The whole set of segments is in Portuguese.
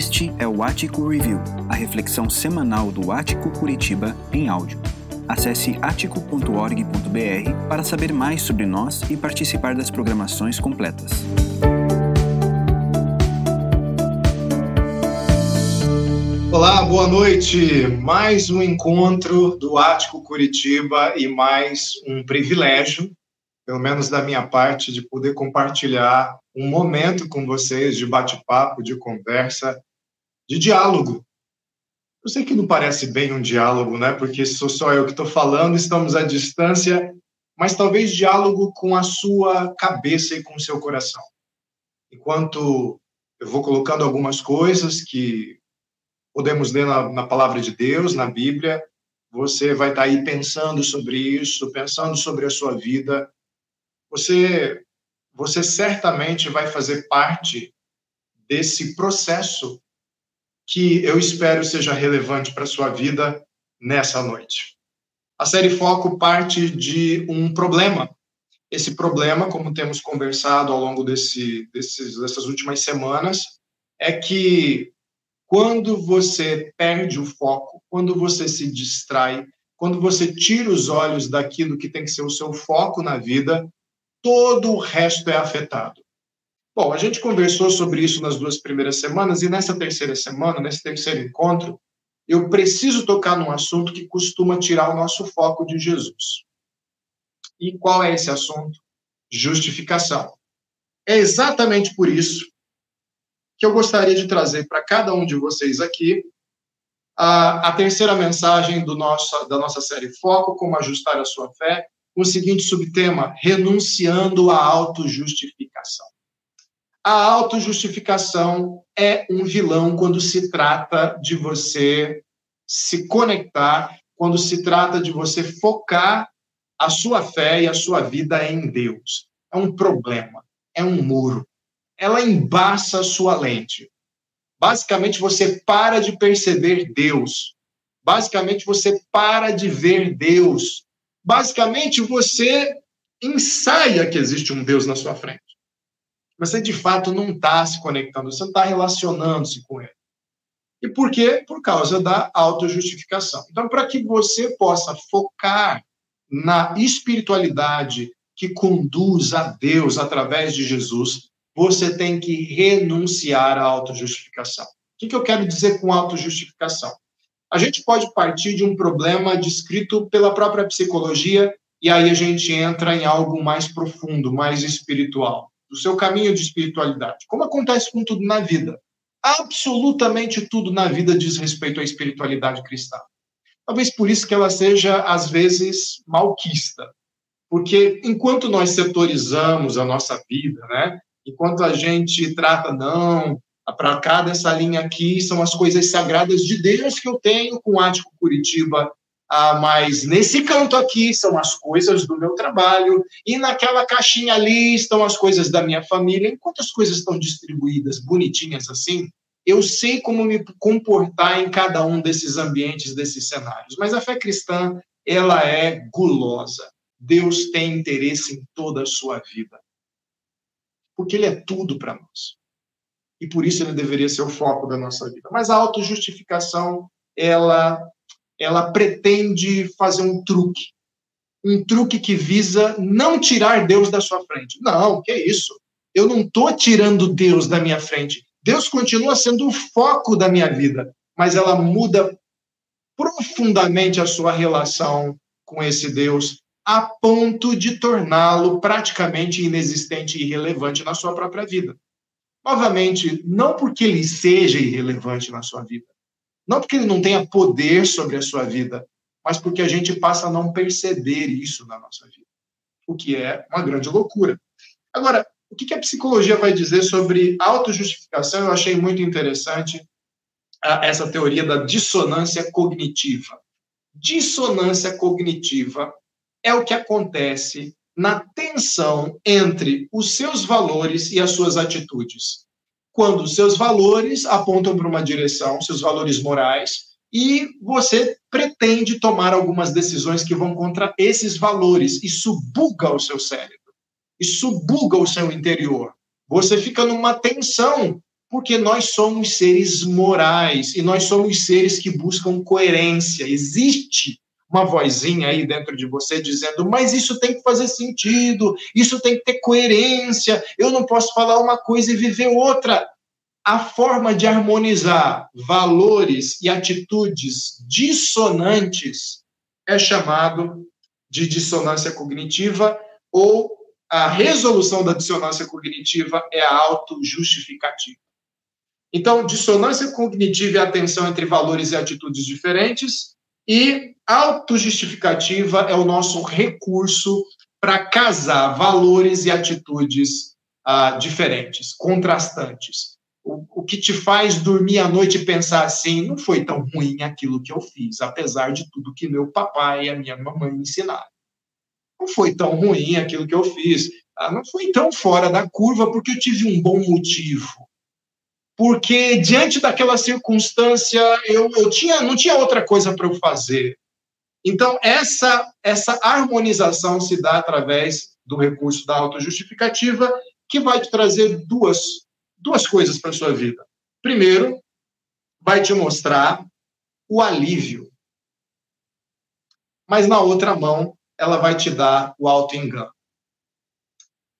Este é o Ático Review, a reflexão semanal do Ático Curitiba em áudio. Acesse atico.org.br para saber mais sobre nós e participar das programações completas. Olá, boa noite. Mais um encontro do Ático Curitiba e mais um privilégio, pelo menos da minha parte, de poder compartilhar um momento com vocês de bate-papo, de conversa, de diálogo. Eu sei que não parece bem um diálogo, né? Porque sou só eu que estou falando, estamos à distância, mas talvez diálogo com a sua cabeça e com o seu coração. Enquanto eu vou colocando algumas coisas que podemos ler na, na palavra de Deus, na Bíblia, você vai estar aí pensando sobre isso, pensando sobre a sua vida. Você, você certamente vai fazer parte desse processo que eu espero seja relevante para a sua vida nessa noite. A série Foco parte de um problema. Esse problema, como temos conversado ao longo desse, desses, dessas últimas semanas, é que quando você perde o foco, quando você se distrai, quando você tira os olhos daquilo que tem que ser o seu foco na vida, todo o resto é afetado. Bom, a gente conversou sobre isso nas duas primeiras semanas e nessa terceira semana, nesse terceiro encontro, eu preciso tocar num assunto que costuma tirar o nosso foco de Jesus. E qual é esse assunto? Justificação. É exatamente por isso que eu gostaria de trazer para cada um de vocês aqui a, a terceira mensagem nosso, da nossa série Foco, como ajustar a sua fé, com o seguinte subtema, renunciando à autojustificação. A autojustificação é um vilão quando se trata de você se conectar, quando se trata de você focar a sua fé e a sua vida em Deus. É um problema, é um muro ela embaça a sua lente. Basicamente, você para de perceber Deus. Basicamente, você para de ver Deus. Basicamente, você ensaia que existe um Deus na sua frente. Você, de fato, não está se conectando, você não está relacionando-se com Ele. E por quê? Por causa da autojustificação. Então, para que você possa focar na espiritualidade que conduz a Deus através de Jesus, você tem que renunciar à autojustificação. O que, que eu quero dizer com autojustificação? A gente pode partir de um problema descrito pela própria psicologia e aí a gente entra em algo mais profundo, mais espiritual, do seu caminho de espiritualidade. Como acontece com tudo na vida. Absolutamente tudo na vida diz respeito à espiritualidade cristã. Talvez por isso que ela seja, às vezes, malquista. Porque enquanto nós setorizamos a nossa vida, né, Enquanto a gente trata, não, para cá dessa linha aqui são as coisas sagradas de Deus que eu tenho com o Ático Curitiba, ah, mas nesse canto aqui são as coisas do meu trabalho, e naquela caixinha ali estão as coisas da minha família. Enquanto as coisas estão distribuídas bonitinhas assim, eu sei como me comportar em cada um desses ambientes, desses cenários. Mas a fé cristã, ela é gulosa. Deus tem interesse em toda a sua vida porque ele é tudo para nós. E por isso ele deveria ser o foco da nossa vida. Mas a autojustificação, ela, ela pretende fazer um truque. Um truque que visa não tirar Deus da sua frente. Não, que isso? Eu não estou tirando Deus da minha frente. Deus continua sendo o foco da minha vida, mas ela muda profundamente a sua relação com esse Deus a ponto de torná-lo praticamente inexistente e irrelevante na sua própria vida. Novamente, não porque ele seja irrelevante na sua vida, não porque ele não tenha poder sobre a sua vida, mas porque a gente passa a não perceber isso na nossa vida, o que é uma grande loucura. Agora, o que a psicologia vai dizer sobre autojustificação? Eu achei muito interessante essa teoria da dissonância cognitiva. Dissonância cognitiva é o que acontece na tensão entre os seus valores e as suas atitudes. Quando seus valores apontam para uma direção, seus valores morais, e você pretende tomar algumas decisões que vão contra esses valores, isso buga o seu cérebro, isso buga o seu interior. Você fica numa tensão Porque nós somos seres morais e nós somos seres que buscam coerência. Existe uma vozinha aí dentro de você dizendo: mas isso tem que fazer sentido, isso tem que ter coerência, eu não posso falar uma coisa e viver outra. A forma de harmonizar valores e atitudes dissonantes é chamado de dissonância cognitiva ou a resolução da dissonância cognitiva é a autojustificativa. Então, dissonância cognitiva é a tensão entre valores e atitudes diferentes, e autojustificativa é o nosso recurso para casar valores e atitudes ah, diferentes, contrastantes. O, o que te faz dormir à noite e pensar assim, não foi tão ruim aquilo que eu fiz, apesar de tudo que meu papai e a minha mamãe ensinaram. Não foi tão ruim aquilo que eu fiz, ah, não foi tão fora da curva porque eu tive um bom motivo porque diante daquela circunstância eu, eu tinha, não tinha outra coisa para eu fazer. Então, essa, essa harmonização se dá através do recurso da autojustificativa, que vai te trazer duas, duas coisas para a sua vida. Primeiro, vai te mostrar o alívio. Mas na outra mão, ela vai te dar o auto-engano.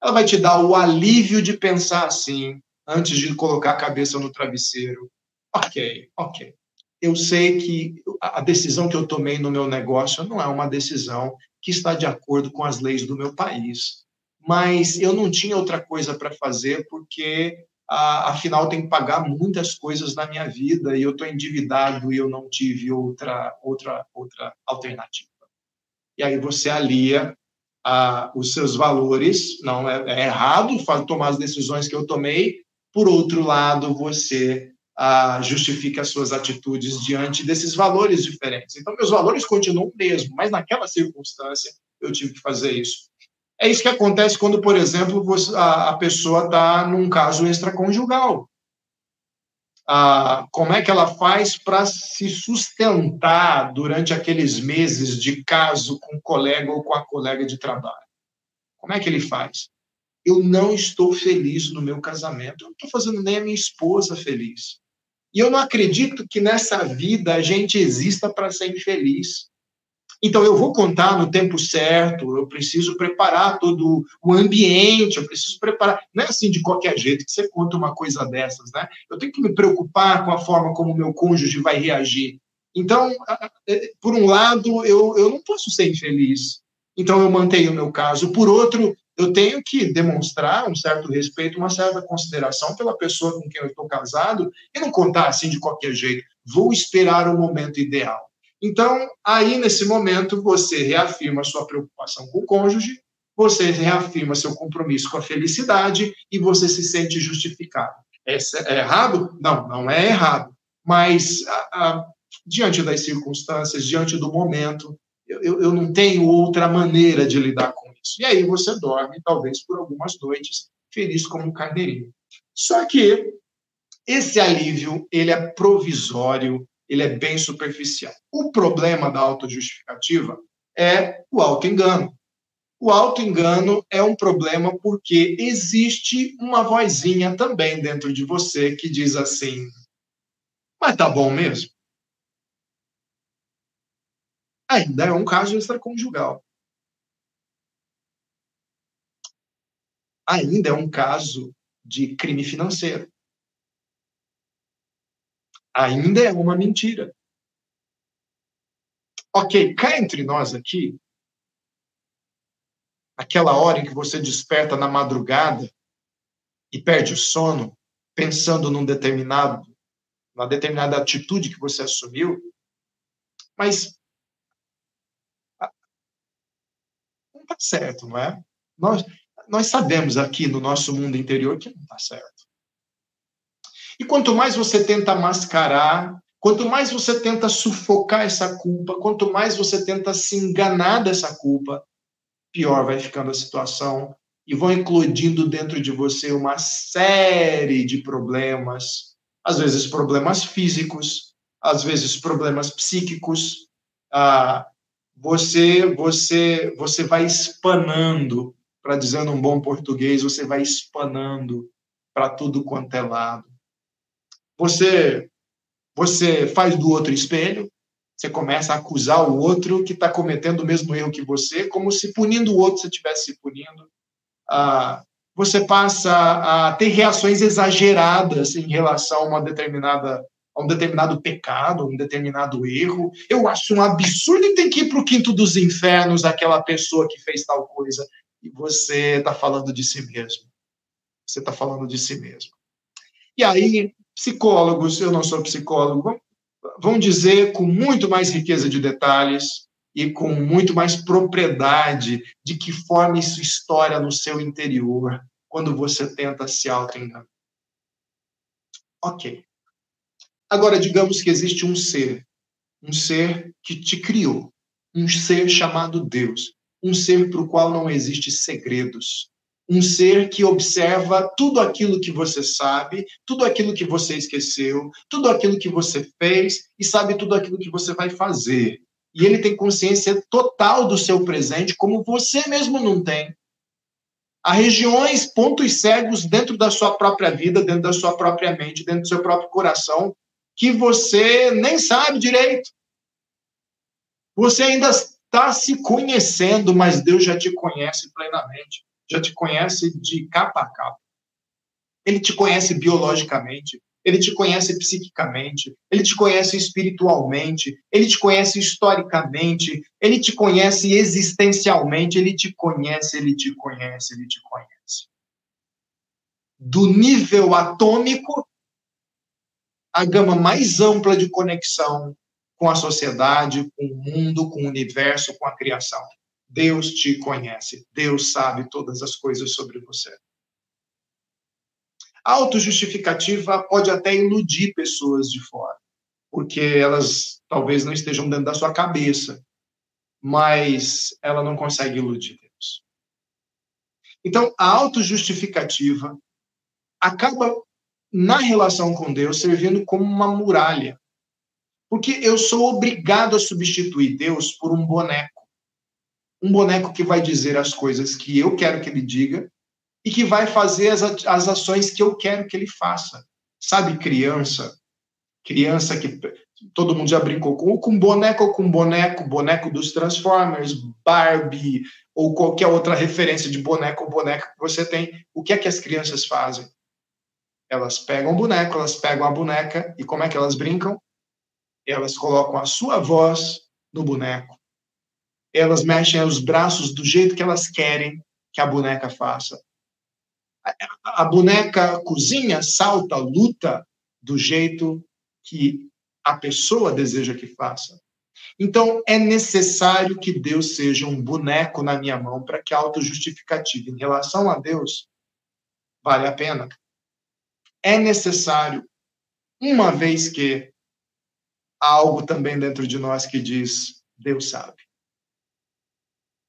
Ela vai te dar o alívio de pensar assim: antes de colocar a cabeça no travesseiro. Ok, ok. Eu sei que a decisão que eu tomei no meu negócio não é uma decisão que está de acordo com as leis do meu país, mas eu não tinha outra coisa para fazer porque afinal tem que pagar muitas coisas na minha vida e eu estou endividado e eu não tive outra outra outra alternativa. E aí você alia os seus valores, não é, é errado tomar as decisões que eu tomei, por outro lado, você ah, justifica as suas atitudes diante desses valores diferentes. Então, meus valores continuam mesmo, mas naquela circunstância eu tive que fazer isso. É isso que acontece quando, por exemplo, você, a, a, pessoa está num caso extraconjugal. Ah, como é que ela faz para se sustentar durante aqueles meses de caso com o colega ou com a colega de trabalho? Como é que ele faz? Eu não estou feliz no meu casamento, eu não estou fazendo nem a minha esposa feliz. E eu não acredito que nessa vida a gente exista para ser infeliz. Então, eu vou contar no tempo certo, eu preciso preparar todo o ambiente, eu preciso preparar. Não é assim de qualquer jeito que você conta uma coisa dessas, né? Eu tenho que me preocupar com a forma como o meu cônjuge vai reagir. Então, é, por um lado, eu, eu não posso ser infeliz. Então, eu mantenho o meu caso. Por outro, eu tenho que demonstrar um certo respeito, uma certa consideração pela pessoa com quem eu estou casado e não contar assim de qualquer jeito. Vou esperar o momento ideal. Então, aí nesse momento, você reafirma sua preocupação com o cônjuge, você reafirma seu compromisso com a felicidade e você se sente justificado. É, é errado? Não, não é errado. Mas, a, a, diante das circunstâncias, diante do momento, eu, eu não tenho outra maneira de lidar com E aí você dorme, talvez por algumas noites, feliz como um carneirinho. Só que esse alívio, ele é provisório, ele é bem superficial. O problema da autojustificativa é o auto-engano. O auto-engano é um problema porque existe uma vozinha também dentro de você que diz assim: mas tá bom mesmo? Ainda é um caso extraconjugal. Ainda é um caso de crime financeiro. Ainda é uma mentira. Ok, cá entre nós aqui, aquela hora em que você desperta na madrugada e perde o sono, pensando num determinado, uma determinada atitude que você assumiu, mas não está certo, não é? Nós, nós sabemos aqui no nosso mundo interior que não está certo. E quanto mais você tenta mascarar, quanto mais você tenta sufocar essa culpa, quanto mais você tenta se enganar dessa culpa, pior vai ficando a situação e vão eclodindo dentro de você uma série de problemas, às vezes problemas físicos, às vezes problemas psíquicos. Ah, você, você, você vai espanando para dizer num bom português, você vai espanando para tudo quanto é lado. Você, você faz do outro espelho, você começa a acusar o outro que está cometendo o mesmo erro que você, como se punindo o outro você estivesse se punindo. Ah, você passa a ter reações exageradas em relação a uma determinada a um determinado pecado, a um determinado erro. Eu acho um absurdo e tem que ir para o quinto dos infernos aquela pessoa que fez tal coisa. E você está falando de si mesmo. Você está falando de si mesmo. E aí, psicólogos, eu não sou psicólogo, vão dizer com muito mais riqueza de detalhes e com muito mais propriedade de que forma isso história no seu interior quando você tenta se auto-enganar. Ok. Agora, digamos que existe um ser, um ser que te criou, um ser chamado Deus, um ser para o qual não existe segredos, um ser que observa tudo aquilo que você sabe, tudo aquilo que você esqueceu, tudo aquilo que você fez e sabe tudo aquilo que você vai fazer. E ele tem consciência total do seu presente, como você mesmo não tem. Há regiões, pontos cegos dentro da sua própria vida, dentro da sua própria mente, dentro do seu próprio coração, que você nem sabe direito. Você ainda está se conhecendo, mas Deus já te conhece plenamente já te conhece de capa a capa. Ele te conhece biologicamente, ele te conhece psiquicamente, ele te conhece espiritualmente, ele te conhece historicamente, ele te conhece existencialmente, ele te conhece, ele te conhece, ele te conhece. Do nível atômico a gama mais ampla de conexão com a sociedade, com o mundo, com o universo, com a criação. Deus te conhece, Deus sabe todas as coisas sobre você. A autojustificativa pode até iludir pessoas de fora, porque elas talvez não estejam dentro da sua cabeça, mas ela não consegue iludir Deus. Então, a autojustificativa acaba, na relação com Deus, servindo como uma muralha. Porque eu sou obrigado a substituir Deus por um boneco um boneco que vai dizer as coisas que eu quero que ele diga e que vai fazer as, as ações que eu quero que ele faça. Sabe, criança? Criança que todo mundo já brincou com, com boneco ou com boneco, boneco dos Transformers, Barbie ou qualquer outra referência de boneco ou boneca que você tem. O que é que as crianças fazem? Elas pegam o boneco, elas pegam a boneca e como é que elas brincam? Elas colocam a sua voz no boneco elas mexem os braços do jeito que elas querem que a boneca faça. A, boneca cozinha, salta, luta do jeito que a pessoa deseja que faça. Então, é necessário que Deus seja um boneco na minha mão para que a autojustificativa em relação a Deus vale a pena. É necessário, uma vez que algo também dentro de nós que diz: Deus sabe.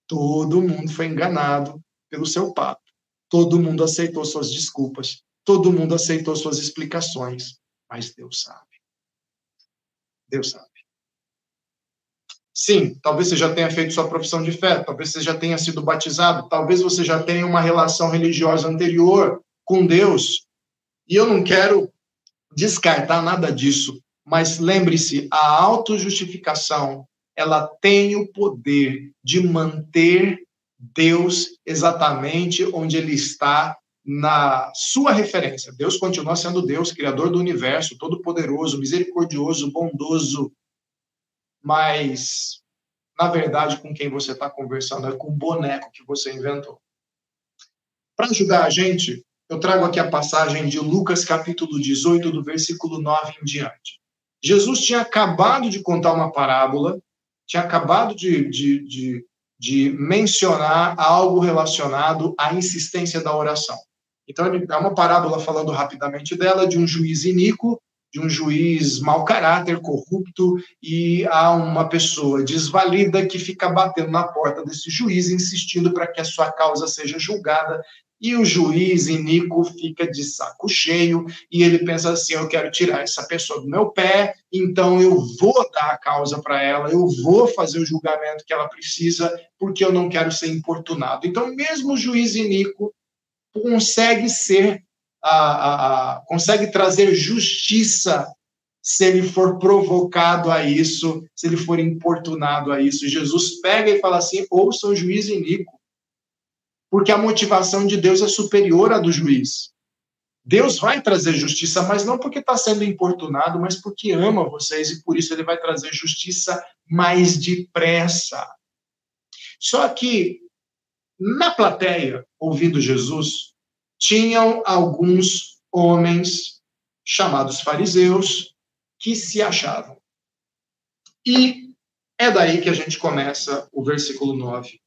Todo mundo foi enganado pelo seu papo. Todo mundo aceitou suas desculpas. Todo mundo aceitou suas explicações. Mas Deus sabe. Deus sabe. Sim, talvez você já tenha feito sua profissão de fé, talvez você já tenha sido batizado, talvez você já tenha uma relação religiosa anterior com Deus. E eu não quero descartar nada disso, mas lembre-se, a autojustificação ela tem o poder de manter Deus exatamente onde ele está na sua referência. Deus continua sendo Deus, criador do universo, todo-poderoso, misericordioso, bondoso, mas na verdade com quem você está conversando é com o boneco que você inventou. Para ajudar a gente, eu trago aqui a passagem de Lucas capítulo 18, do versículo 9 em diante. Jesus tinha acabado de contar uma parábola tinha acabado de, de, de, de mencionar algo relacionado à insistência da oração. Então, é uma parábola falando rapidamente dela, de um juiz iníquo, de um juiz mau caráter, corrupto, e há uma pessoa desvalida que fica batendo na porta desse juiz, insistindo para que a sua causa seja julgada, e o juiz Inico fica de saco cheio e ele pensa assim: eu quero tirar essa pessoa do meu pé, então eu vou dar a causa para ela, eu vou fazer o julgamento que ela precisa, porque eu não quero ser importunado. Então, mesmo o juiz Inico consegue ser a, a, a, consegue trazer justiça se ele for provocado a isso, se ele for importunado a isso. Jesus pega e fala assim: ouça o juiz iníquo, porque a motivação de Deus é superior à do juiz. Deus vai trazer justiça, mas não porque está sendo importunado, mas porque ama vocês e por isso ele vai trazer justiça mais depressa. Só que na plateia, ouvindo Jesus, tinham alguns homens chamados fariseus que se achavam. E é daí que a gente começa o versículo 9.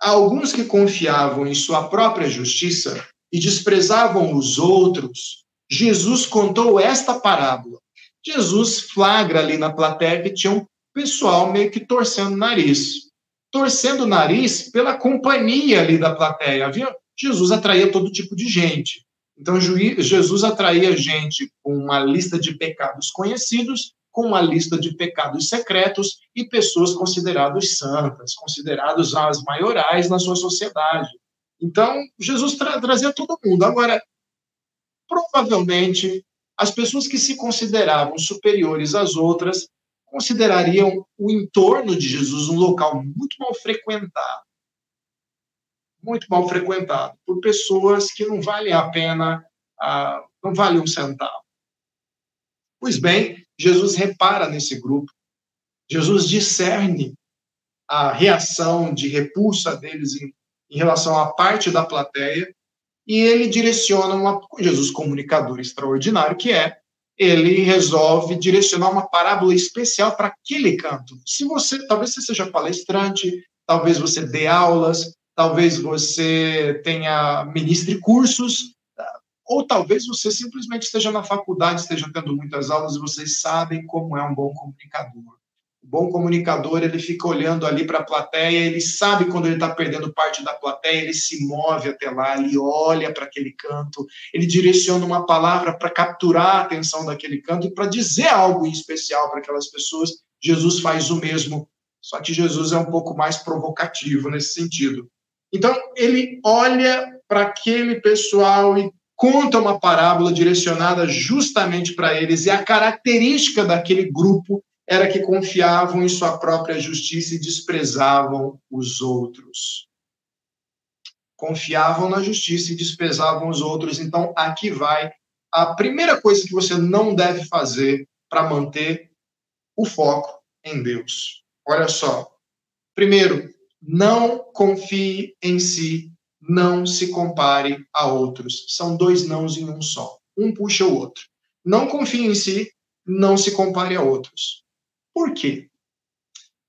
Alguns que confiavam em sua própria justiça e desprezavam os outros, Jesus contou esta parábola. Jesus flagra ali na plateia que tinha um pessoal meio que torcendo o nariz. Torcendo o nariz pela companhia ali da plateia, viu? Jesus atraía todo tipo de gente. Então, Jesus atraía gente com uma lista de pecados conhecidos, com uma lista de pecados secretos e pessoas consideradas santas, consideradas as maiorais na sua sociedade. Então, Jesus tra trazia todo mundo. Agora, provavelmente, as pessoas que se consideravam superiores às outras considerariam o entorno de Jesus um local muito mal frequentado muito mal frequentado por pessoas que não valem a pena, ah, não valem um centavo. Pois bem, Jesus repara nesse grupo, Jesus discerne a reação de repulsa deles em, em relação à parte da plateia e ele direciona uma Jesus comunicador extraordinário que é ele resolve direcionar uma parábola especial para aquele canto. Se você, talvez você seja palestrante, talvez você dê aulas, talvez você tenha ministre cursos, ou talvez você simplesmente esteja na faculdade, esteja tendo muitas aulas e vocês sabem como é um bom comunicador. O bom comunicador, ele fica olhando ali para a plateia, ele sabe quando ele está perdendo parte da plateia, ele se move até lá, ele olha para aquele canto, ele direciona uma palavra para capturar a atenção daquele canto e para dizer algo em especial para aquelas pessoas. Jesus faz o mesmo, só que Jesus é um pouco mais provocativo nesse sentido. Então, ele olha para aquele pessoal e conta uma parábola direcionada justamente para eles, e a característica daquele grupo era que confiavam em sua própria justiça e desprezavam os outros. Confiavam na justiça e desprezavam os outros. Então, aqui vai a primeira coisa que você não deve fazer para manter o foco em Deus. Olha só. Primeiro, não confie em si, não se compare a outros. São dois nãos em um só. Um puxa o outro. Não confie em si, não se compare a outros. Por quê?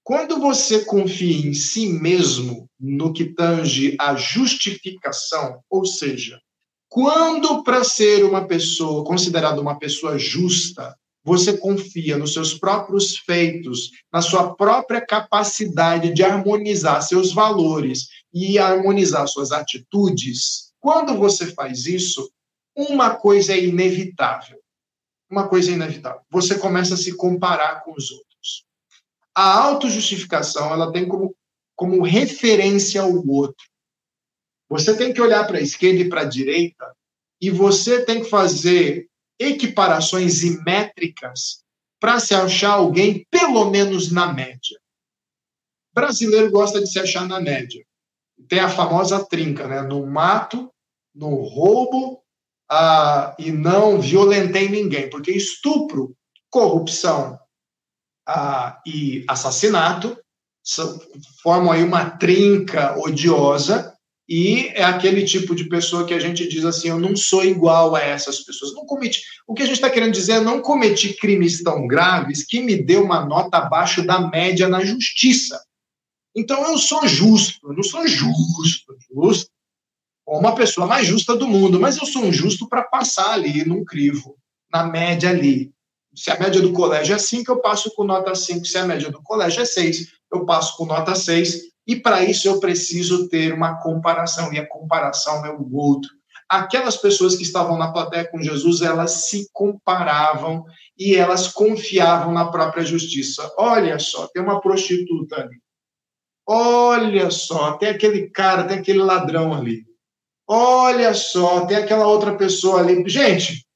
Quando você confia em si mesmo no que tange a justificação, ou seja, quando para ser uma pessoa considerada uma pessoa justa, você confia nos seus próprios feitos, na sua própria capacidade de harmonizar seus valores e harmonizar suas atitudes, quando você faz isso, uma coisa é inevitável. Uma coisa é inevitável. Você começa a se comparar com os outros. A autojustificação, ela tem como, como referência o outro. Você tem que olhar para a esquerda e para a direita e você tem que fazer equiparações e métricas para se achar alguém pelo menos na média. O brasileiro gosta de se achar na média. Tem a famosa trinca, né? No mato, no roubo ah, e não violentei ninguém, porque estupro, corrupção ah, e assassinato são, formam aí uma trinca odiosa e é aquele tipo de pessoa que a gente diz assim: eu não sou igual a essas pessoas. Não cometi. O que a gente está querendo dizer é não cometi crimes tão graves que me dê uma nota abaixo da média na justiça. Então eu sou justo, eu não sou justo, justo, uma pessoa mais justa do mundo, mas eu sou um justo para passar ali num crivo, na média ali. Se a média do colégio é 5, eu passo com nota 5. Se a média do colégio é 6, eu passo com nota 6 e para isso eu preciso ter uma comparação, e a comparação é o outro. Aquelas pessoas que estavam na plateia com Jesus, elas se comparavam e elas confiavam na própria justiça. Olha só, tem uma prostituta ali. Olha só, tem aquele cara, tem aquele ladrão ali. Olha só, tem aquela outra pessoa ali. Gente,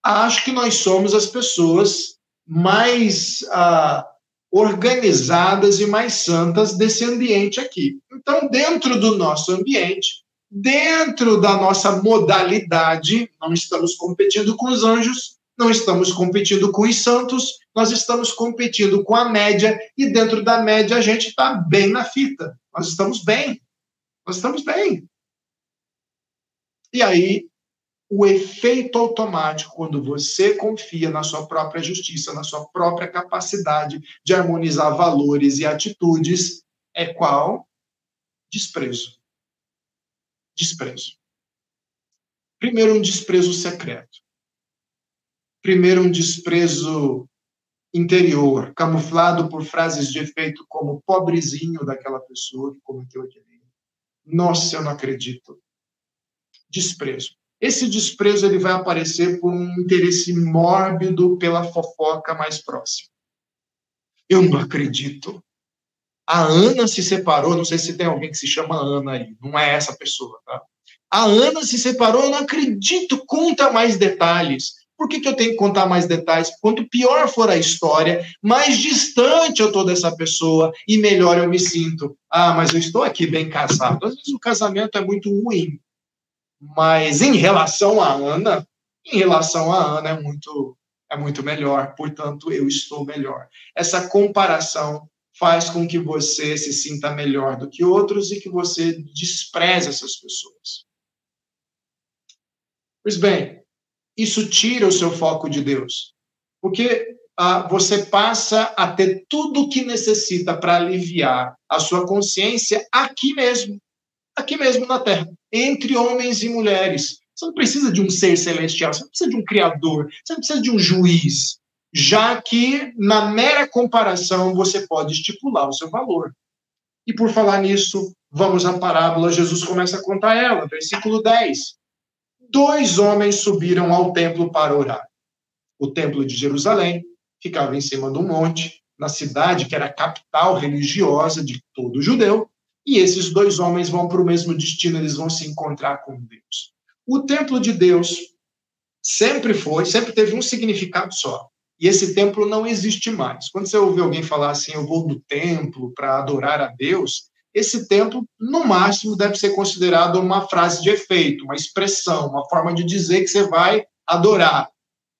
acho que nós somos as pessoas mais ah, organizadas e mais santas desse ambiente aqui. Então, dentro do nosso ambiente, dentro da nossa modalidade, não estamos competindo com os anjos, não estamos competindo com os santos, nós estamos competindo com a média, e dentro da média a gente está bem na fita. Nós estamos bem. Nós estamos bem. E aí, o efeito automático, quando você confia na sua própria justiça, na sua própria capacidade de harmonizar valores e atitudes, é qual? Desprezo. Desprezo. Primeiro, um desprezo secreto. Primeiro, um desprezo interior, camuflado por frases de efeito como pobrezinho daquela pessoa que cometeu aquele Nossa, eu não acredito desprezo. Esse desprezo ele vai aparecer por um interesse mórbido pela fofoca mais próxima. Eu não acredito. A Ana se separou, não sei se tem alguém que se chama Ana aí, não é essa pessoa, tá? A Ana se separou, eu não acredito, conta mais detalhes. Por que, que eu tenho que contar mais detalhes? Quanto pior for a história, mais distante eu estou dessa pessoa e melhor eu me sinto. Ah, mas eu estou aqui bem casado. Às vezes o casamento é muito ruim. Mas em relação a Ana, em relação a Ana é muito é muito melhor, portanto eu estou melhor. Essa comparação faz com que você se sinta melhor do que outros e que você despreze essas pessoas. Pois bem, isso tira o seu foco de Deus, porque ah, você passa a ter tudo o que necessita para aliviar a sua consciência aqui mesmo, aqui mesmo na Terra, entre homens e mulheres. Você não precisa de um ser celestial, você não precisa de um criador, você não precisa de um juiz, já que na mera comparação você pode estipular o seu valor. E por falar nisso, vamos à parábola, Jesus começa a contar ela, versículo 10. Dois homens subiram ao templo para orar. O templo de Jerusalém ficava em cima de um monte, na cidade que era a capital religiosa de todo judeu, e esses dois homens vão para o mesmo destino, eles vão se encontrar com Deus. O templo de Deus sempre foi, sempre teve um significado só. E esse templo não existe mais. Quando você ouve alguém falar assim, eu vou no templo para adorar a Deus, esse templo, no máximo, deve ser considerado uma frase de efeito, uma expressão, uma forma de dizer que você vai adorar.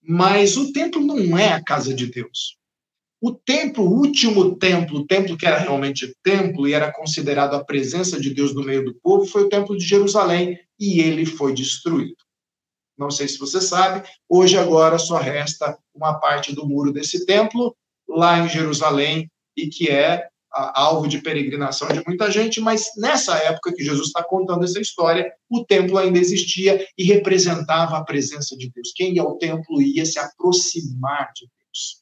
Mas o templo não é a casa de Deus. O templo, o último templo, o templo que era realmente templo e era considerado a presença de Deus no meio do povo, foi o templo de Jerusalém e ele foi destruído. Não sei se você sabe, hoje agora só resta uma parte do muro desse templo lá em Jerusalém e que é alvo de peregrinação de muita gente, mas nessa época que Jesus está contando essa história, o templo ainda existia e representava a presença de Deus. Quem ia ao templo ia se aproximar de Deus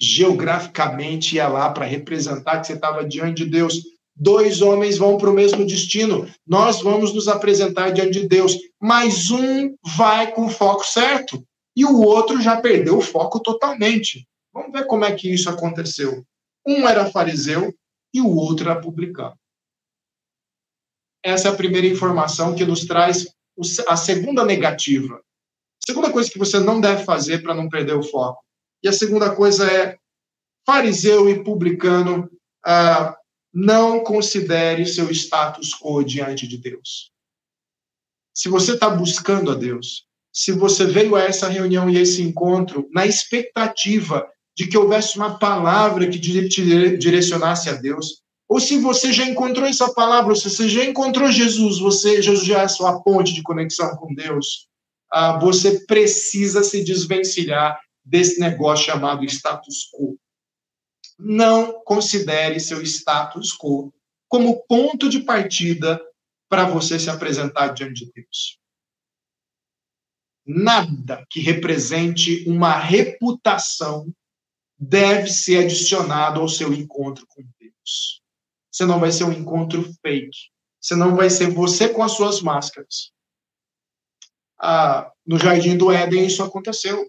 geograficamente ia lá para representar que você estava diante de Deus. Dois homens vão para o mesmo destino. Nós vamos nos apresentar diante de Deus, mas um vai com o foco certo e o outro já perdeu o foco totalmente. Vamos ver como é que isso aconteceu. Um era fariseu e o outro era publicano. Essa é a primeira informação que nos traz a segunda negativa. A segunda coisa que você não deve fazer para não perder o foco e a segunda coisa é fariseu e publicano, ah, não considere seu status quo diante de Deus. Se você está buscando a Deus, se você veio a essa reunião e esse encontro na expectativa de que houvesse uma palavra que te direcionasse a Deus, ou se você já encontrou essa palavra, se você já encontrou Jesus, você Jesus já é a sua ponte de conexão com Deus, ah, você precisa se desvencilhar desse negócio chamado status quo. Não considere seu status quo como ponto de partida para você se apresentar diante de Deus. Nada que represente uma reputação deve ser adicionado ao seu encontro com Deus. Você não vai ser um encontro fake. Você não vai ser você com as suas máscaras. Ah, no Jardim do Éden isso aconteceu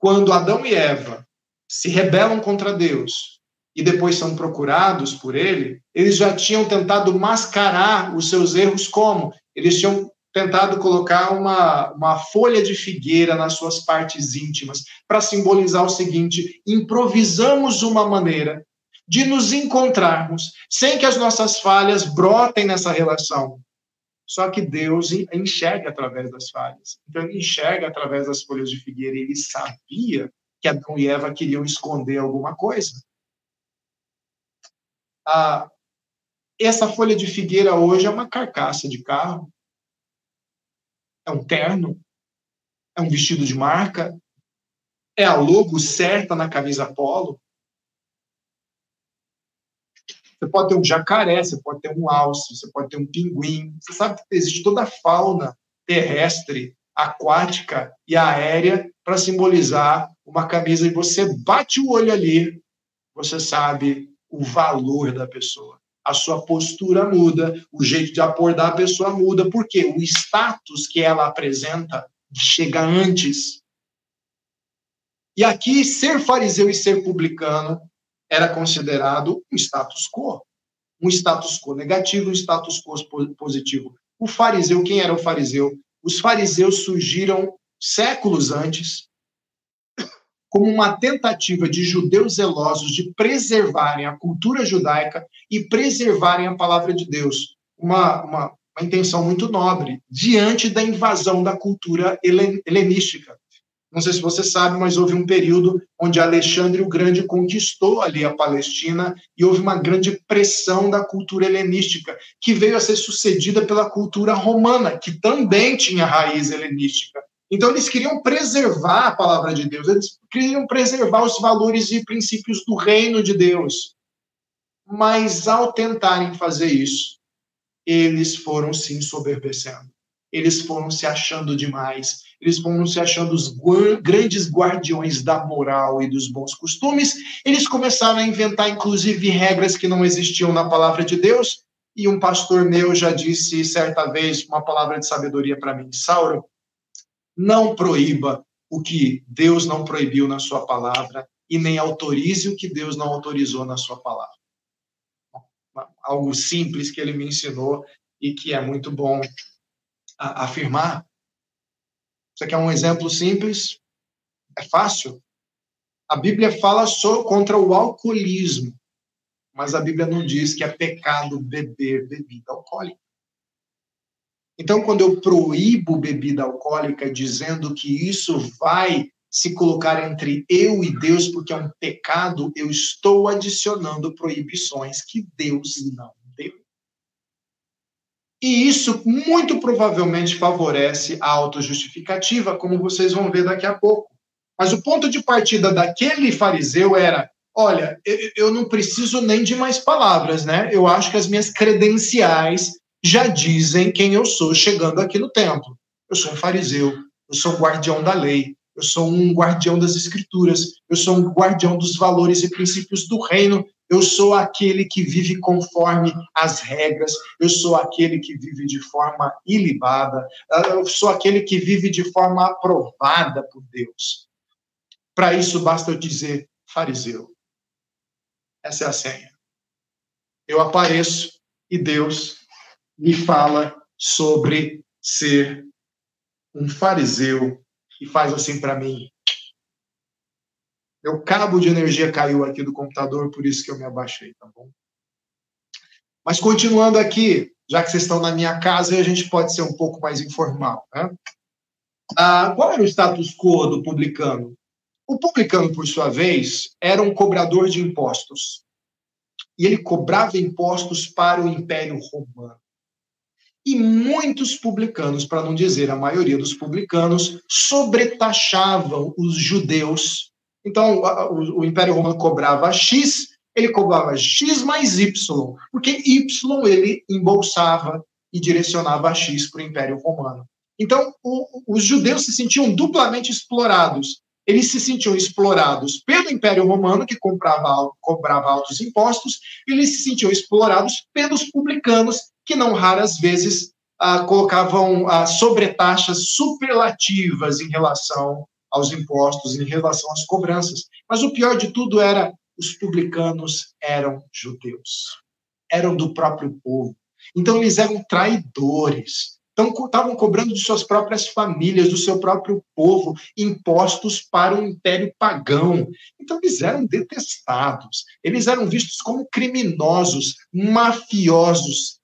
quando Adão e Eva se rebelam contra Deus e depois são procurados por ele, eles já tinham tentado mascarar os seus erros como? Eles tinham tentado colocar uma, uma folha de figueira nas suas partes íntimas, para simbolizar o seguinte: improvisamos uma maneira de nos encontrarmos sem que as nossas falhas brotem nessa relação. Só que Deus enxerga através das falhas. Então, ele enxerga através das folhas de figueira. Ele sabia que Adão e Eva queriam esconder alguma coisa. Ah, essa folha de figueira hoje é uma carcaça de carro, é um terno, é um vestido de marca, é a logo certa na camisa polo. Você pode ter um jacaré, você pode ter um alce, você pode ter um pinguim. Você sabe que existe toda a fauna terrestre, aquática e aérea para simbolizar uma camisa e você bate o olho ali, você sabe o valor da pessoa a sua postura muda, o jeito de abordar a pessoa muda, porque o status que ela apresenta chega antes. E aqui, ser fariseu e ser publicano era considerado um status quo. Um status quo negativo, um status quo positivo. O fariseu, quem era o fariseu? Os fariseus surgiram séculos antes, como uma tentativa de judeus zelosos de preservarem a cultura judaica e preservarem a palavra de Deus. Uma, uma, uma intenção muito nobre, diante da invasão da cultura helenística. Não sei se você sabe, mas houve um período onde Alexandre o Grande conquistou ali a Palestina e houve uma grande pressão da cultura helenística, que veio a ser sucedida pela cultura romana, que também tinha raiz helenística. Então, eles queriam preservar a palavra de Deus, eles queriam preservar os valores e princípios do reino de Deus. Mas, ao tentarem fazer isso, eles foram se ensoberbecendo, eles foram se achando demais, eles foram se achando os grandes guardiões da moral e dos bons costumes. Eles começaram a inventar, inclusive, regras que não existiam na palavra de Deus. E um pastor meu já disse certa vez uma palavra de sabedoria para mim: Sauro, não proíba o que Deus não proibiu na sua palavra e nem autorize o que Deus não autorizou na sua palavra. Algo simples que ele me ensinou e que é muito bom afirmar. Você quer um exemplo simples? É fácil. A Bíblia fala só contra o alcoolismo, mas a Bíblia não diz que é pecado beber bebida alcoólica. Então, quando eu proíbo bebida alcoólica, dizendo que isso vai se colocar entre eu e Deus, porque é um pecado, eu estou adicionando proibições que Deus não deu. E isso muito provavelmente favorece a autojustificativa, como vocês vão ver daqui a pouco. Mas o ponto de partida daquele fariseu era: olha, eu não preciso nem de mais palavras, né? Eu acho que as minhas credenciais já dizem quem eu sou chegando aqui no templo. Eu sou um fariseu, eu sou um guardião da lei, eu sou um guardião das escrituras, eu sou um guardião dos valores e princípios do reino, eu sou aquele que vive conforme as regras, eu sou aquele que vive de forma ilibada, eu sou aquele que vive de forma aprovada por Deus. Para isso basta eu dizer fariseu. Essa é a senha. Eu apareço e Deus me fala sobre ser um fariseu e faz assim para mim. Meu cabo de energia caiu aqui do computador, por isso que eu me abaixei, tá bom? Mas continuando aqui, já que vocês estão na minha casa, a gente pode ser um pouco mais informal. Né? Ah, qual era o status quo do publicano? O publicano, por sua vez, era um cobrador de impostos. E ele cobrava impostos para o Império Romano. E muitos publicanos, para não dizer a maioria dos publicanos, sobretaxavam os judeus. Então, o, Império Romano cobrava X, ele cobrava X mais Y, porque Y ele embolsava e direcionava X para o Império Romano. Então, o, os judeus se sentiam duplamente explorados. Eles se sentiam explorados pelo Império Romano, que comprava, cobrava altos impostos, e eles se sentiam explorados pelos publicanos, que não raras vezes ah, colocavam ah, sobretaxas superlativas em relação aos impostos, em relação às cobranças. Mas o pior de tudo era os publicanos eram judeus, eram do próprio povo. Então, eles eram traidores. Então, estavam cobrando de suas próprias famílias, do seu próprio povo, impostos para o império pagão. Então, eles eram detestados. Eles eram vistos como criminosos, mafiosos.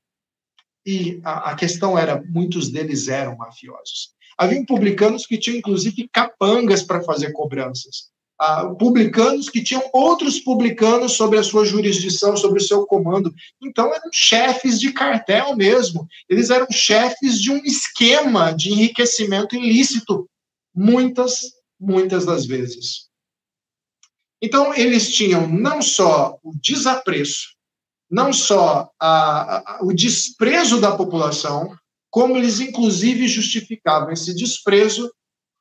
E a, a questão era: muitos deles eram mafiosos. Havia publicanos que tinham, inclusive, capangas para fazer cobranças ah, publicanos que tinham outros publicanos sobre a sua jurisdição, sobre o seu comando. Então, eram chefes de cartel mesmo. Eles eram chefes de um esquema de enriquecimento ilícito, muitas, muitas das vezes. Então, eles tinham não só o desapreço, não só a, a, o desprezo da população, como eles, inclusive, justificavam esse desprezo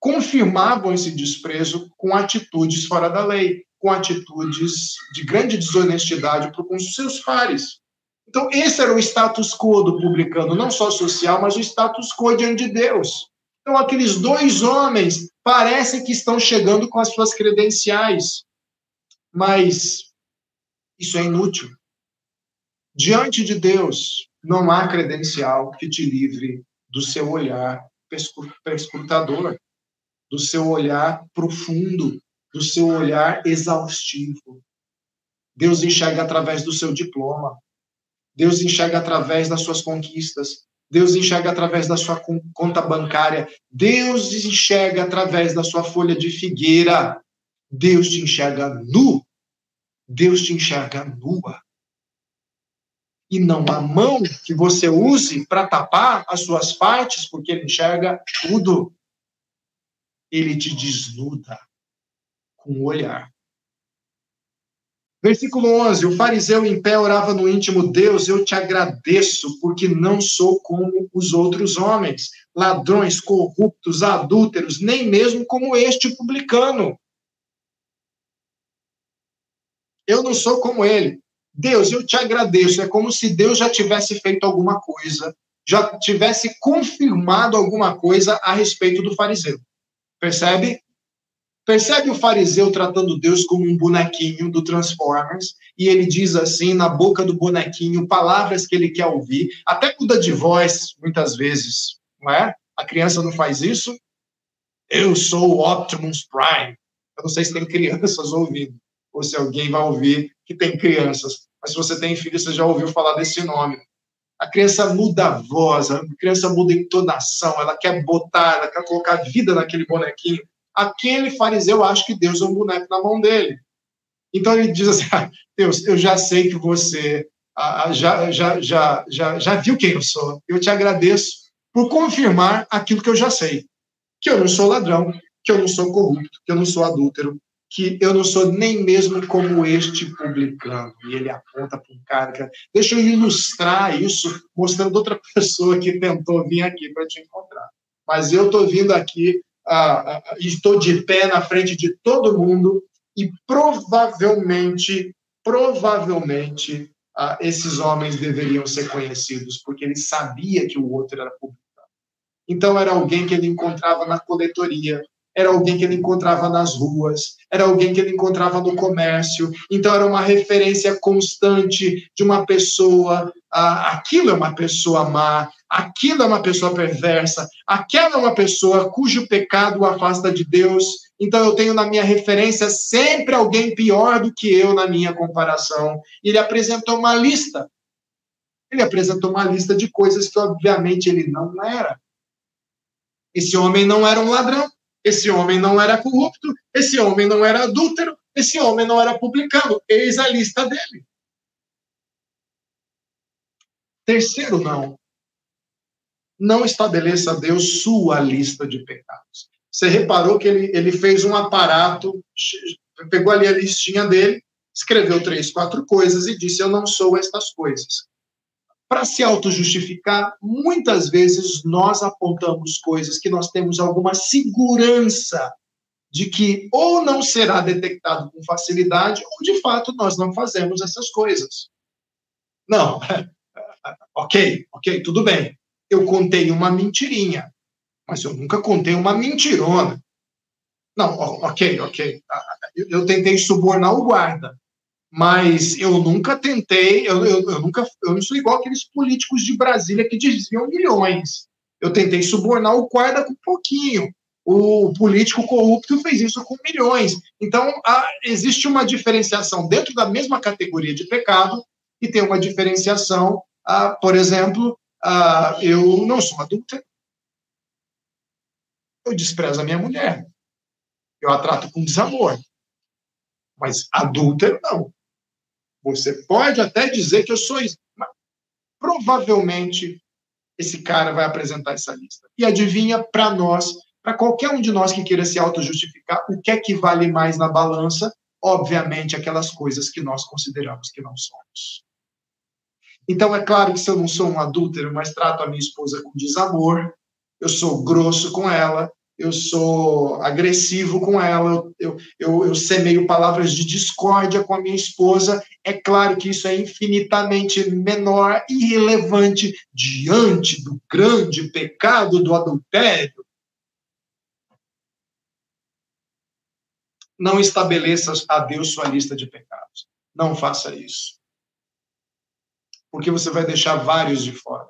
confirmavam esse desprezo com atitudes fora da lei, com atitudes de grande desonestidade com os seus pares. Então, esse era o status quo do publicano, não só social, mas o status quo diante de Deus. Então, aqueles dois homens parecem que estão chegando com as suas credenciais, mas isso é inútil. Diante de Deus, não há credencial que te livre do seu olhar perscrutador do seu olhar profundo, do seu olhar exaustivo. Deus enxerga através do seu diploma. Deus enxerga através das suas conquistas. Deus enxerga através da sua conta bancária. Deus enxerga através da sua folha de figueira. Deus te enxerga nu. Deus te enxerga nua. E não a mão que você use para tapar as suas partes, porque ele enxerga tudo ele te desnuda com o olhar. Versículo 11: O fariseu em pé orava no íntimo: Deus, eu te agradeço, porque não sou como os outros homens, ladrões, corruptos, adúlteros, nem mesmo como este publicano. Eu não sou como ele. Deus, eu te agradeço. É como se Deus já tivesse feito alguma coisa, já tivesse confirmado alguma coisa a respeito do fariseu. Percebe? Percebe o fariseu tratando Deus como um bonequinho do Transformers, e ele diz assim, na boca do bonequinho, palavras que ele quer ouvir, até muda de voz, muitas vezes, não é? A criança não faz isso. Eu sou o Optimus Prime. Eu não sei se tem crianças ouvindo, ou se alguém vai ouvir que tem crianças, mas se você tem filho, você já ouviu falar desse nome a criança muda a voz, a criança muda a entonação, ela quer botar, ela quer colocar vida naquele bonequinho. Aquele fariseu acha que Deus é um boneco na mão dele. Então ele diz assim: ah, Deus, eu já sei que você ah, já, já, já, já, já viu quem eu sou. Eu te agradeço por confirmar aquilo que eu já sei: que eu não sou ladrão, que eu não sou corrupto, que eu não sou adúltero, que eu não sou nem mesmo como este publicano. E ele aponta para um cara. Que... Deixa eu ilustrar isso, mostrando outra pessoa que tentou vir aqui para te encontrar. Mas eu estou vindo aqui, ah, estou de pé na frente de todo mundo e provavelmente, provavelmente, ah, esses homens deveriam ser conhecidos, porque ele sabia que o outro era publicano. Então, era alguém que ele encontrava na coletoria, era alguém que ele encontrava nas ruas, era alguém que ele encontrava no comércio. Então, era uma referência constante de uma pessoa. Ah, aquilo é uma pessoa má, aquilo é uma pessoa perversa, aquela é uma pessoa cujo pecado o afasta de Deus. Então, eu tenho na minha referência sempre alguém pior do que eu na minha comparação. Ele apresentou uma lista. Ele apresentou uma lista de coisas que, obviamente, ele não era. Esse homem não era um ladrão. Esse homem não era corrupto, esse homem não era adúltero, esse homem não era publicano. Eis a lista dele. Terceiro, não. Não estabeleça a Deus sua lista de pecados. Você reparou que ele, ele fez um aparato, pegou ali a listinha dele, escreveu três, quatro coisas e disse: Eu não sou estas coisas para se auto-justificar, muitas vezes nós apontamos coisas que nós temos alguma segurança de que ou não será detectado com facilidade, ou de fato nós não fazemos essas coisas. Não, ok, ok, tudo bem. Eu contei uma mentirinha, mas eu nunca contei uma mentirona. Não, ok, ok. Eu tentei subornar o guarda, Mas eu nunca tentei, eu, eu, eu, nunca, eu não sou igual aqueles políticos de Brasília que desviam milhões. Eu tentei subornar o guarda com pouquinho. O político corrupto fez isso com milhões. Então, há, existe uma diferenciação dentro da mesma categoria de pecado e tem uma diferenciação, ah, por exemplo, ah, eu não sou adulta, eu desprezo a minha mulher, eu a trato com desamor, mas adúltero não. Você pode até dizer que eu sou isso, mas provavelmente esse cara vai apresentar essa lista. E adivinha, para nós, para qualquer um de nós que queira se auto-justificar, o que é que vale mais na balança? Obviamente, aquelas coisas que nós consideramos que não somos. Então, é claro que se eu não sou um adúltero, mas trato a minha esposa com desamor, eu sou grosso com ela, eu sou agressivo com ela, eu, eu, eu, semeio palavras de discórdia com a minha esposa. É claro que isso é infinitamente menor e irrelevante diante do grande pecado do adultério. Não estabeleça a Deus sua lista de pecados. Não faça isso. Porque você vai deixar vários de fora.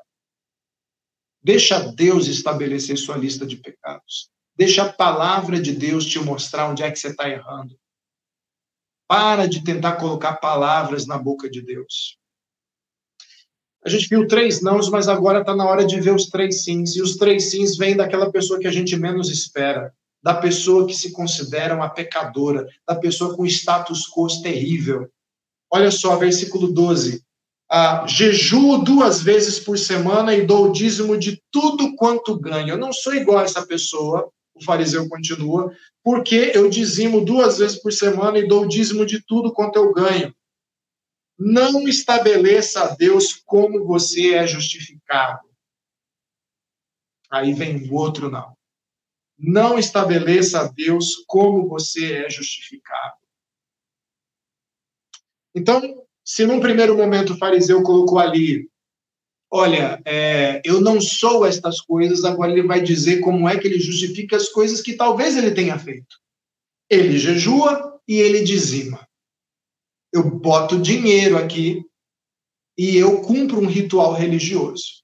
Deixa Deus estabelecer sua lista de pecados. Deixa a palavra de Deus te mostrar onde é que você está errando. Para de tentar colocar palavras na boca de Deus. A gente viu três nãos, mas agora está na hora de ver os três sims. E os três sims vêm daquela pessoa que a gente menos espera, da pessoa que se considera uma pecadora, da pessoa com status quo terrível. Olha só, versículo 12. Ah, jejuo duas vezes por semana e dou o dízimo de tudo quanto ganho. Eu não sou igual a essa pessoa, o fariseu continua, porque eu dizimo duas vezes por semana e dou dízimo de tudo quanto eu ganho. Não estabeleça a Deus como você é justificado. Aí vem o outro não. Não estabeleça a Deus como você é justificado. Então, se num primeiro momento o fariseu colocou ali olha, é, eu não sou estas coisas, agora ele vai dizer como é que ele justifica as coisas que talvez ele tenha feito. Ele jejua e ele dizima. Eu boto dinheiro aqui e eu cumpro um ritual religioso.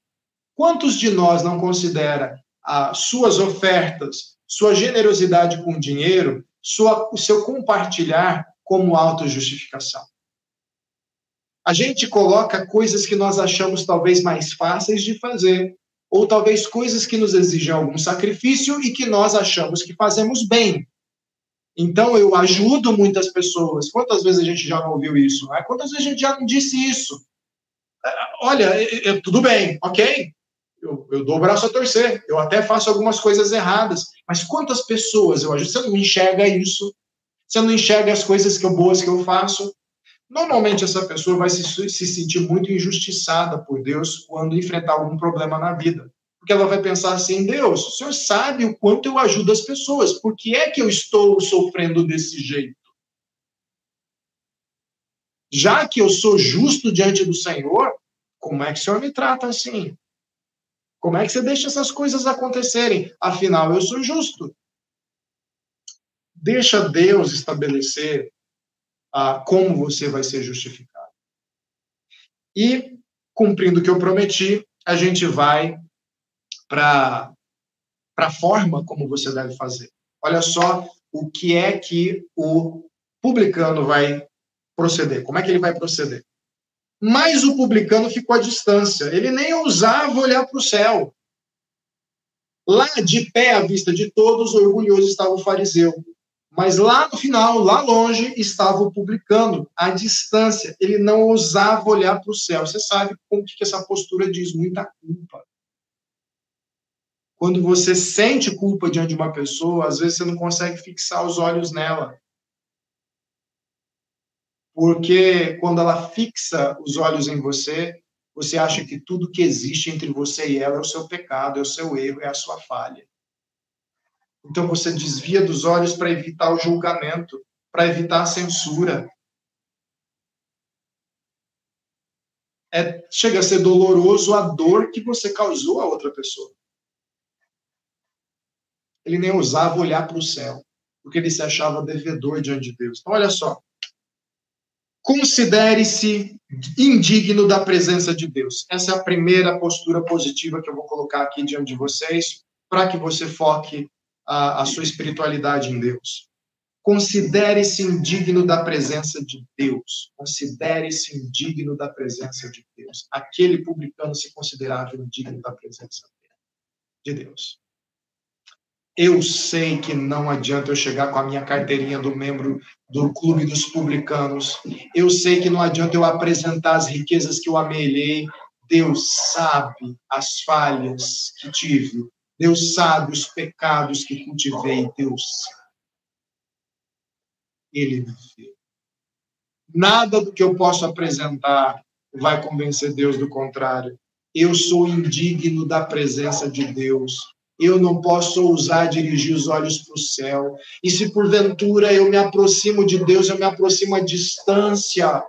Quantos de nós não considera as suas ofertas, sua generosidade com dinheiro, sua, o seu compartilhar como autojustificação? A gente coloca coisas que nós achamos talvez mais fáceis de fazer, ou talvez coisas que nos exigem algum sacrifício e que nós achamos que fazemos bem. Então, eu ajudo muitas pessoas. Quantas vezes a gente já não ouviu isso? Né? Quantas vezes a gente já não disse isso? É, olha, eu, tudo bem, ok? Eu, eu, dou o braço a torcer, eu até faço algumas coisas erradas, mas quantas pessoas eu ajudo? Você não enxerga isso? Você não enxerga as coisas que eu, boas que eu faço? Normalmente, essa pessoa vai se, se sentir muito injustiçada por Deus quando enfrentar algum problema na vida. Porque ela vai pensar assim: Deus, o senhor sabe o quanto eu ajudo as pessoas, por que é que eu estou sofrendo desse jeito? Já que eu sou justo diante do Senhor, como é que o senhor me trata assim? Como é que você deixa essas coisas acontecerem? Afinal, eu sou justo. Deixa Deus estabelecer ah, como você vai ser justificado. E, cumprindo o que eu prometi, a gente vai para a forma como você deve fazer. Olha só o que é que o publicano vai proceder, como é que ele vai proceder. Mas o publicano ficou à distância, ele nem ousava olhar para o céu. Lá de pé à vista de todos, orgulhoso estava o fariseu, mas lá no final, lá longe, estava o publicano, à distância. Ele não ousava olhar para o céu. Você sabe como que essa postura diz? Muita culpa. Quando você sente culpa diante de uma pessoa, às vezes você não consegue fixar os olhos nela. Porque quando ela fixa os olhos em você, você acha que tudo que existe entre você e ela é o seu pecado, é o seu erro, é a sua falha. Então você desvia dos olhos para evitar o julgamento, para evitar a censura. É, chega a ser doloroso a dor que você causou a outra pessoa. Ele nem ousava olhar para o céu, porque ele se achava devedor diante de Deus. Então, olha só. Considere-se indigno da presença de Deus. Essa é a primeira postura positiva que eu vou colocar aqui diante de vocês, para que você foque a, a sua espiritualidade em Deus. Considere-se indigno da presença de Deus. Considere-se indigno da presença de Deus. Aquele publicano se considerava indigno da presença de Deus. Eu sei que não adianta eu chegar com a minha carteirinha do membro do Clube dos Publicanos. Eu sei que não adianta eu apresentar as riquezas que eu amelhei. Deus sabe as falhas que tive. Deus sabe os pecados que cultivei. Deus sabe ele me fez. Nada do que eu posso apresentar vai convencer Deus do contrário. Eu sou indigno da presença de Deus. Eu não posso ousar dirigir os olhos para o céu. E se porventura eu me aproximo de Deus, eu me aproximo à distância.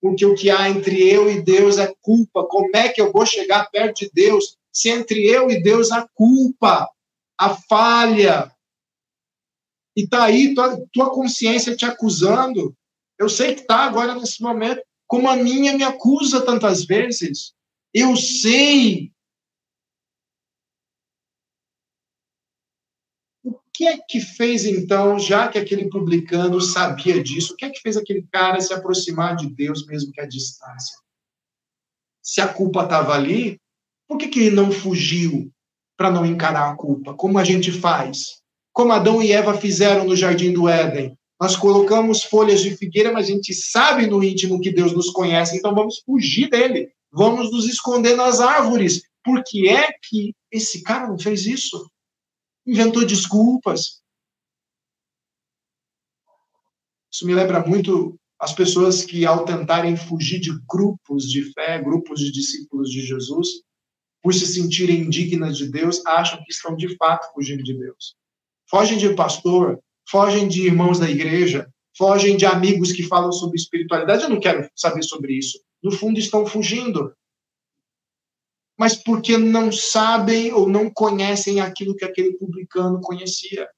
Porque o que há entre eu e Deus é culpa. Como é que eu vou chegar perto de Deus se entre eu e Deus há culpa, a falha, e tá aí tua, tua consciência te acusando. Eu sei que tá agora nesse momento, como a minha me acusa tantas vezes. Eu sei. O que é que fez então, já que aquele publicano sabia disso, o que é que fez aquele cara se aproximar de Deus mesmo que a distância? Se a culpa estava ali, por que, que ele não fugiu para não encarar a culpa? Como a gente faz? como Adão e Eva fizeram no jardim do Éden. Nós colocamos folhas de figueira, mas a gente sabe no íntimo que Deus nos conhece, então vamos fugir dele. Vamos nos esconder nas árvores. Por que é que esse cara não fez isso? Inventou desculpas. Isso me lembra muito as pessoas que, ao tentarem fugir de grupos de fé, grupos de discípulos de Jesus, por se sentirem indignas de Deus, acham que estão de fato fugindo de Deus fogem de pastor, fogem de irmãos da igreja, fogem de amigos que falam sobre espiritualidade. Eu não quero saber sobre isso. No fundo, estão fugindo. Mas porque não sabem ou não conhecem aquilo que aquele publicano conhecia.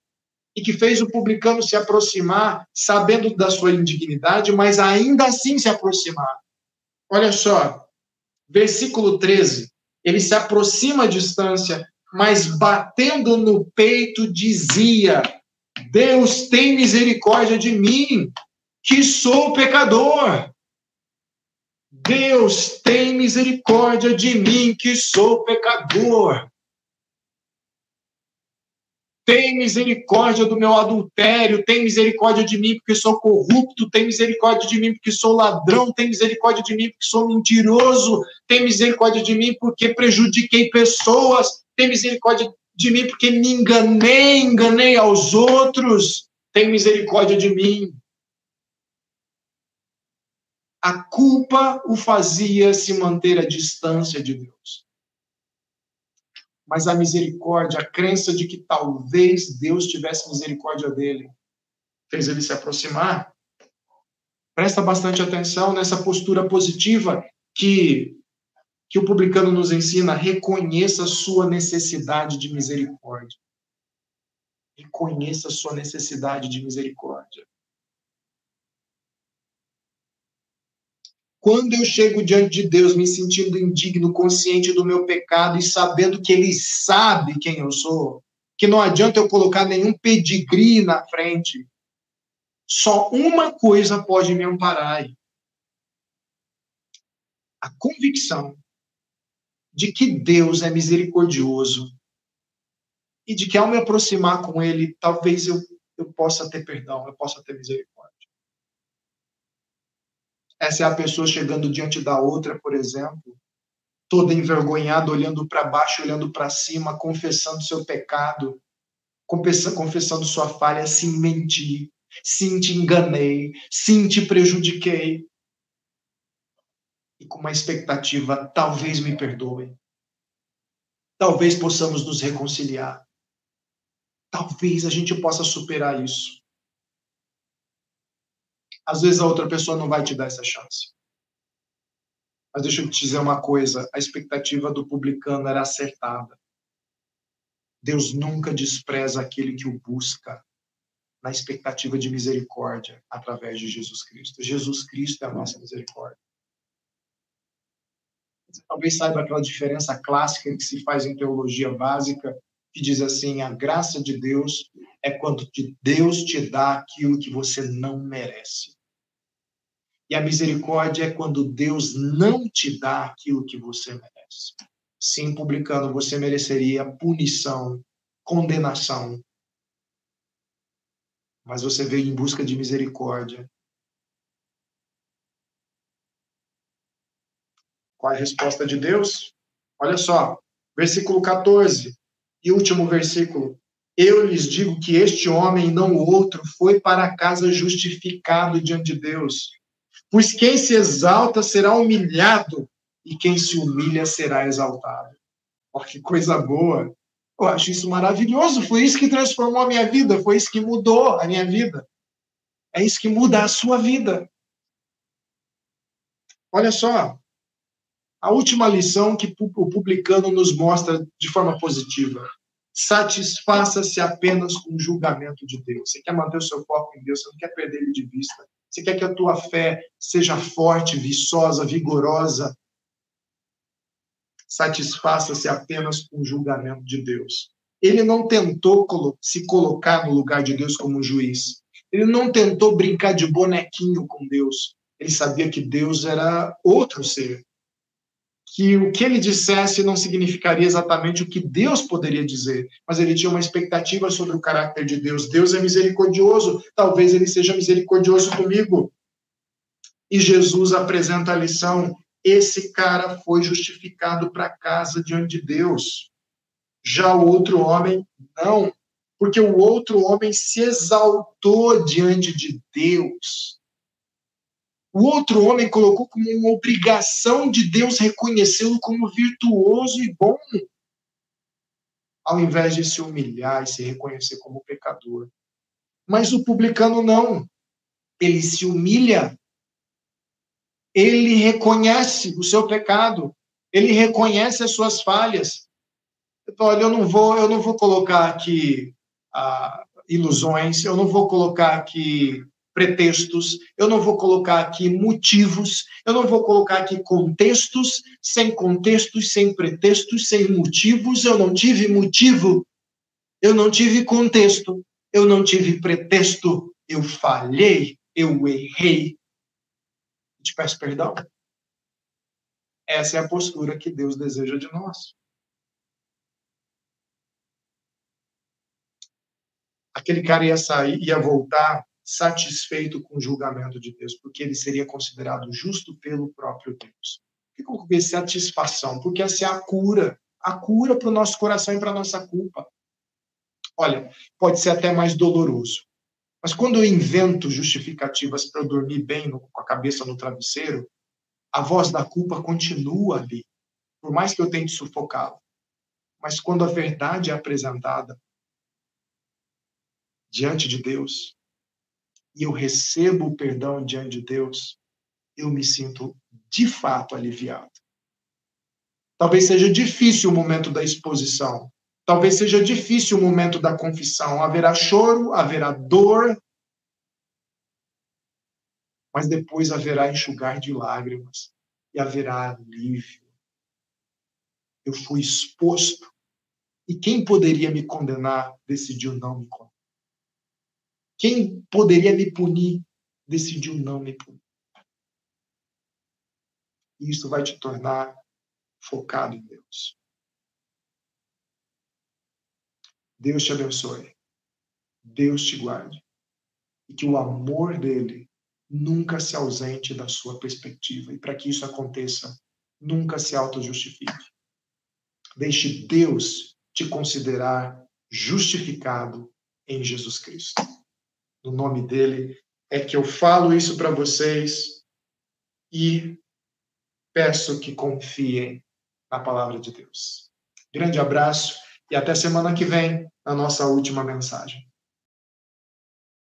E que fez o publicano se aproximar, sabendo da sua indignidade, mas ainda assim se aproximar. Olha só, versículo 13. Ele se aproxima à distância, mas batendo no peito dizia: Deus tem misericórdia de mim, que sou pecador. Deus tem misericórdia de mim, que sou pecador. Tem misericórdia do meu adultério, tem misericórdia de mim porque sou corrupto, tem misericórdia de mim porque sou ladrão, tem misericórdia de mim porque sou mentiroso, tem misericórdia de mim porque prejudiquei pessoas, tem misericórdia de mim porque me enganei, enganei aos outros, tem misericórdia de mim. A culpa o fazia se manter à distância de Deus. Mas a misericórdia, a crença de que talvez Deus tivesse misericórdia dele, fez ele se aproximar. Presta bastante atenção nessa postura positiva que que o publicano nos ensina, reconheça sua necessidade de misericórdia. Reconheça sua necessidade de misericórdia. Quando eu chego diante de Deus me sentindo indigno, consciente do meu pecado e sabendo que Ele sabe quem eu sou, que não adianta eu colocar nenhum pedigree na frente, só uma coisa pode me amparar. A convicção de que Deus é misericordioso e de que ao me aproximar com Ele, talvez eu, eu possa ter perdão, eu possa ter misericórdia. Essa é a pessoa chegando diante da outra, por exemplo, toda envergonhada, olhando para baixo, olhando para cima, confessando seu pecado, confessando sua falha, sim, menti, sim, te enganei, sim, te prejudiquei e com uma expectativa, talvez me perdoem. Talvez possamos nos reconciliar. Talvez a gente possa superar isso. Às vezes a outra pessoa não vai te dar essa chance. Mas deixa eu te dizer uma coisa: a expectativa do publicano era acertada. Deus nunca despreza aquele que o busca. na expectativa de misericórdia através de Jesus Cristo. Jesus Cristo é a nossa misericórdia. Você talvez saiba aquela diferença clássica que se faz em teologia básica, que diz assim: a graça de Deus é quando Deus te dá aquilo que você não merece. E a misericórdia é quando Deus não te dá aquilo que você merece. Sim, publicano, você mereceria punição, condenação. Mas você veio em busca de misericórdia. Qual é a resposta de Deus? Olha só, versículo 14 e último versículo. Eu lhes digo que este homem, não o outro, foi para casa justificado diante de Deus. Pois quem se exalta será humilhado, e quem se humilha será exaltado. Olha que coisa boa! Eu acho isso maravilhoso. Foi isso que transformou a minha vida, foi isso que mudou a minha vida. É isso que muda a sua vida. Olha só, a última lição que o publicano nos mostra de forma positiva. Satisfaça-se apenas com o julgamento de Deus. Você quer manter o seu foco em Deus, você não quer perder ele de vista. Você quer que a tua fé seja forte, viçosa, vigorosa. Satisfaça-se apenas com o julgamento de Deus. Ele não tentou se colocar no lugar de Deus como juiz. Ele não tentou brincar de bonequinho com Deus. Ele sabia que Deus era outro ser. Que o que ele dissesse não significaria exatamente o que Deus poderia dizer, mas ele tinha uma expectativa sobre o caráter de Deus. Deus é misericordioso, talvez ele seja misericordioso comigo. E Jesus apresenta a lição: esse cara foi justificado para casa diante de Deus. Já o outro homem, não, porque o outro homem se exaltou diante de Deus. O outro homem colocou como uma obrigação de Deus reconhecê-lo como virtuoso e bom, ao invés de se humilhar e se reconhecer como pecador. Mas o publicano não. Ele se humilha. Ele reconhece o seu pecado. Ele reconhece as suas falhas. Olha, eu não vou, eu não vou colocar aqui ah, ilusões, eu não vou colocar aqui pretextos, eu não vou colocar aqui motivos, eu não vou colocar aqui contextos, sem contextos, sem pretextos, sem motivos, eu não tive motivo, eu não tive contexto, eu não tive pretexto, eu falhei, eu errei. Te peço perdão. Essa é a postura que Deus deseja de nós. Aquele cara ia sair, ia voltar satisfeito com o julgamento de Deus, porque ele seria considerado justo pelo próprio Deus. Por que satisfação? Porque essa é a cura, a cura para o nosso coração e para a nossa culpa. Olha, pode ser até mais doloroso, mas quando eu invento justificativas para eu dormir bem no, com a cabeça no travesseiro, a voz da culpa continua ali, por mais que eu tente sufocá-la. Mas quando a verdade é apresentada diante de Deus, e eu recebo o perdão diante de Deus, eu me sinto de fato aliviado. Talvez seja difícil o momento da exposição, talvez seja difícil o momento da confissão. Haverá choro, haverá dor, mas depois haverá enxugar de lágrimas e haverá alívio. Eu fui exposto e quem poderia me condenar decidiu não me condenar. Quem poderia me punir decidiu não me punir. E isso vai te tornar focado em Deus. Deus te abençoe. Deus te guarde. E que o amor dele nunca se ausente da sua perspectiva. E para que isso aconteça, nunca se auto-justifique. Deixe Deus te considerar justificado em Jesus Cristo no nome dele, é que eu falo isso para vocês e peço que confiem na palavra de Deus. Grande abraço e até semana que vem na nossa última mensagem.